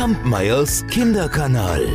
Kampmeyers Kinderkanal.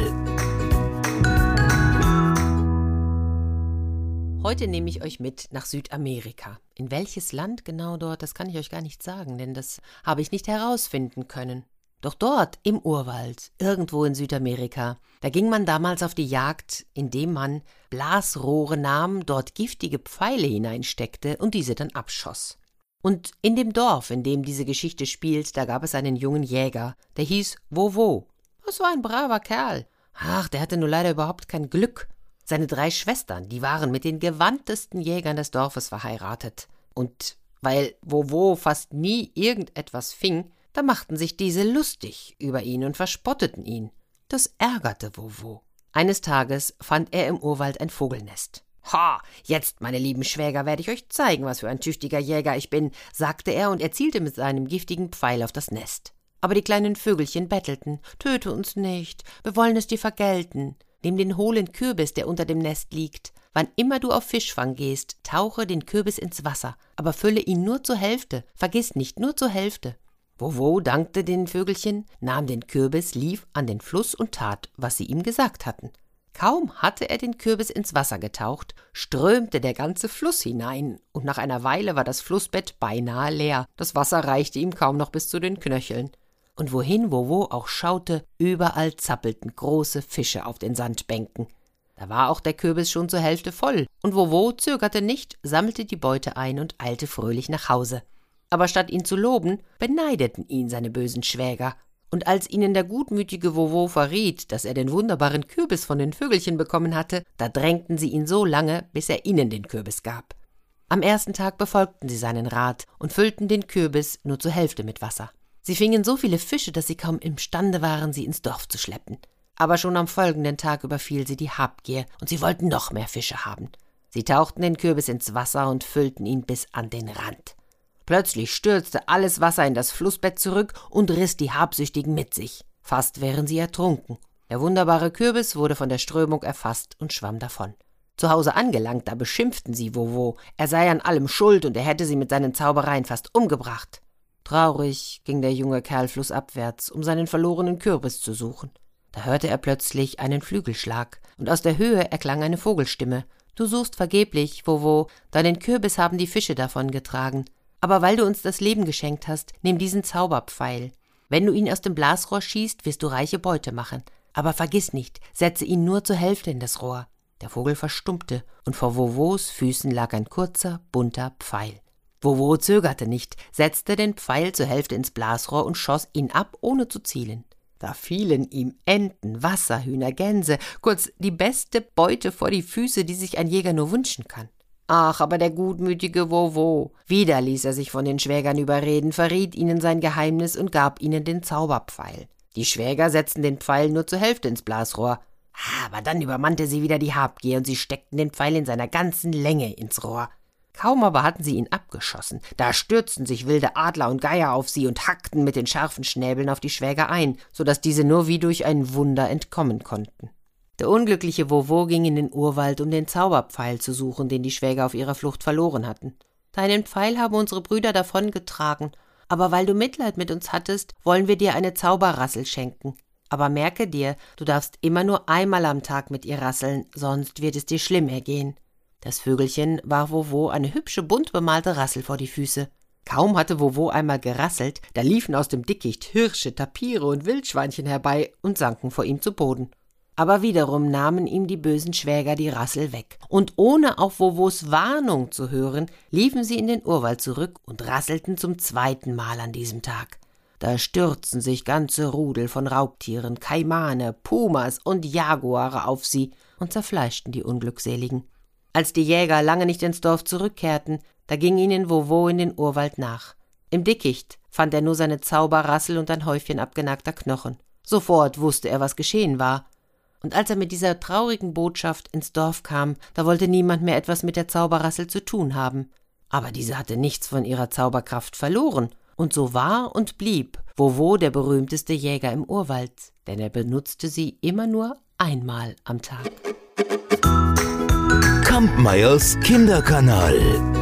Heute nehme ich euch mit nach Südamerika. In welches Land genau dort, das kann ich euch gar nicht sagen, denn das habe ich nicht herausfinden können. Doch dort, im Urwald, irgendwo in Südamerika, da ging man damals auf die Jagd, indem man Blasrohre nahm, dort giftige Pfeile hineinsteckte und diese dann abschoss. Und in dem Dorf, in dem diese Geschichte spielt, da gab es einen jungen Jäger, der hieß Wowo. Das war ein braver Kerl. Ach, der hatte nur leider überhaupt kein Glück. Seine drei Schwestern, die waren mit den gewandtesten Jägern des Dorfes verheiratet. Und weil Wowo fast nie irgendetwas fing, da machten sich diese lustig über ihn und verspotteten ihn. Das ärgerte Wowo. Eines Tages fand er im Urwald ein Vogelnest. Ha, jetzt, meine lieben Schwäger, werde ich euch zeigen, was für ein tüchtiger Jäger ich bin, sagte er und erzielte mit seinem giftigen Pfeil auf das Nest. Aber die kleinen Vögelchen bettelten, töte uns nicht, wir wollen es dir vergelten. Nimm den hohlen Kürbis, der unter dem Nest liegt. Wann immer du auf Fischfang gehst, tauche den Kürbis ins Wasser, aber fülle ihn nur zur Hälfte, vergiss nicht, nur zur Hälfte. Wowo dankte den Vögelchen, nahm den Kürbis, lief an den Fluss und tat, was sie ihm gesagt hatten. Kaum hatte er den Kürbis ins Wasser getaucht, strömte der ganze Fluss hinein, und nach einer Weile war das Flussbett beinahe leer, das Wasser reichte ihm kaum noch bis zu den Knöcheln. Und wohin Wowo auch schaute, überall zappelten große Fische auf den Sandbänken. Da war auch der Kürbis schon zur Hälfte voll, und Wowo zögerte nicht, sammelte die Beute ein und eilte fröhlich nach Hause. Aber statt ihn zu loben, beneideten ihn seine bösen Schwäger und als ihnen der gutmütige Wowo verriet, dass er den wunderbaren Kürbis von den Vögelchen bekommen hatte, da drängten sie ihn so lange, bis er ihnen den Kürbis gab. Am ersten Tag befolgten sie seinen Rat und füllten den Kürbis nur zur Hälfte mit Wasser. Sie fingen so viele Fische, dass sie kaum imstande waren, sie ins Dorf zu schleppen. Aber schon am folgenden Tag überfiel sie die Habgier, und sie wollten noch mehr Fische haben. Sie tauchten den Kürbis ins Wasser und füllten ihn bis an den Rand. Plötzlich stürzte alles Wasser in das Flussbett zurück und riss die Habsüchtigen mit sich. Fast wären sie ertrunken. Der wunderbare Kürbis wurde von der Strömung erfasst und schwamm davon. Zu Hause angelangt, da beschimpften sie Wowo, er sei an allem schuld und er hätte sie mit seinen Zaubereien fast umgebracht. Traurig ging der junge Kerl flussabwärts, um seinen verlorenen Kürbis zu suchen. Da hörte er plötzlich einen Flügelschlag, und aus der Höhe erklang eine Vogelstimme. Du suchst vergeblich, Wowo, deinen Kürbis haben die Fische davongetragen. Aber weil du uns das Leben geschenkt hast, nimm diesen Zauberpfeil. Wenn du ihn aus dem Blasrohr schießt, wirst du reiche Beute machen. Aber vergiss nicht, setze ihn nur zur Hälfte in das Rohr. Der Vogel verstummte, und vor Vovos Füßen lag ein kurzer, bunter Pfeil. Vovo zögerte nicht, setzte den Pfeil zur Hälfte ins Blasrohr und schoss ihn ab, ohne zu zielen. Da fielen ihm Enten, Wasserhühner, Gänse, kurz die beste Beute vor die Füße, die sich ein Jäger nur wünschen kann. Ach, aber der gutmütige Wowo. Wieder ließ er sich von den Schwägern überreden, verriet ihnen sein Geheimnis und gab ihnen den Zauberpfeil. Die Schwäger setzten den Pfeil nur zur Hälfte ins Blasrohr. Aber dann übermannte sie wieder die Habgier und sie steckten den Pfeil in seiner ganzen Länge ins Rohr. Kaum aber hatten sie ihn abgeschossen, da stürzten sich wilde Adler und Geier auf sie und hackten mit den scharfen Schnäbeln auf die Schwäger ein, so dass diese nur wie durch ein Wunder entkommen konnten. Der unglückliche Wowo ging in den Urwald, um den Zauberpfeil zu suchen, den die Schwäger auf ihrer Flucht verloren hatten. Deinen Pfeil haben unsere Brüder davongetragen, aber weil du Mitleid mit uns hattest, wollen wir dir eine Zauberrassel schenken. Aber merke dir, du darfst immer nur einmal am Tag mit ihr rasseln, sonst wird es dir schlimm ergehen. Das Vögelchen warf Wowo eine hübsche bunt bemalte Rassel vor die Füße. Kaum hatte Wowo einmal gerasselt, da liefen aus dem Dickicht Hirsche, Tapire und Wildschweinchen herbei und sanken vor ihm zu Boden. Aber wiederum nahmen ihm die bösen Schwäger die Rassel weg, und ohne auf Wowos Warnung zu hören, liefen sie in den Urwald zurück und rasselten zum zweiten Mal an diesem Tag. Da stürzten sich ganze Rudel von Raubtieren, Kaimane, Pumas und Jaguare auf sie und zerfleischten die Unglückseligen. Als die Jäger lange nicht ins Dorf zurückkehrten, da ging ihnen Wowo in den Urwald nach. Im Dickicht fand er nur seine Zauberrassel und ein Häufchen abgenagter Knochen. Sofort wusste er, was geschehen war, und als er mit dieser traurigen Botschaft ins Dorf kam, da wollte niemand mehr etwas mit der Zauberrassel zu tun haben. Aber diese hatte nichts von ihrer Zauberkraft verloren, und so war und blieb Wowo der berühmteste Jäger im Urwald, denn er benutzte sie immer nur einmal am Tag. Kampmeyers Kinderkanal